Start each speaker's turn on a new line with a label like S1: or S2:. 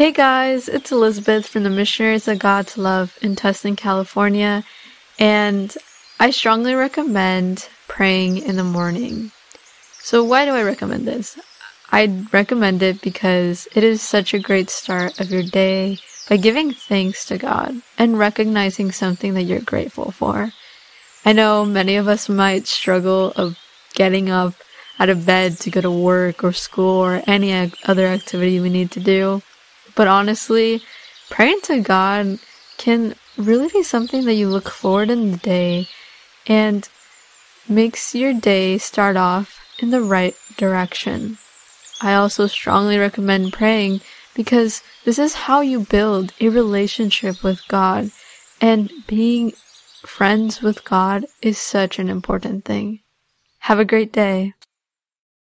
S1: Hey guys, it's Elizabeth from the Missionaries of God's Love in Tustin, California, and I strongly recommend praying in the morning. So, why do I recommend this? I recommend it because it is such a great start of your day by giving thanks to God and recognizing something that you're grateful for. I know many of us might struggle of getting up out of bed to go to work or school or any other activity we need to do. But honestly, praying to God can really be something that you look forward in the day and makes your day start off in the right direction. I also strongly recommend praying because this is how you build a relationship with God and being friends with God is such an important thing. Have a great day.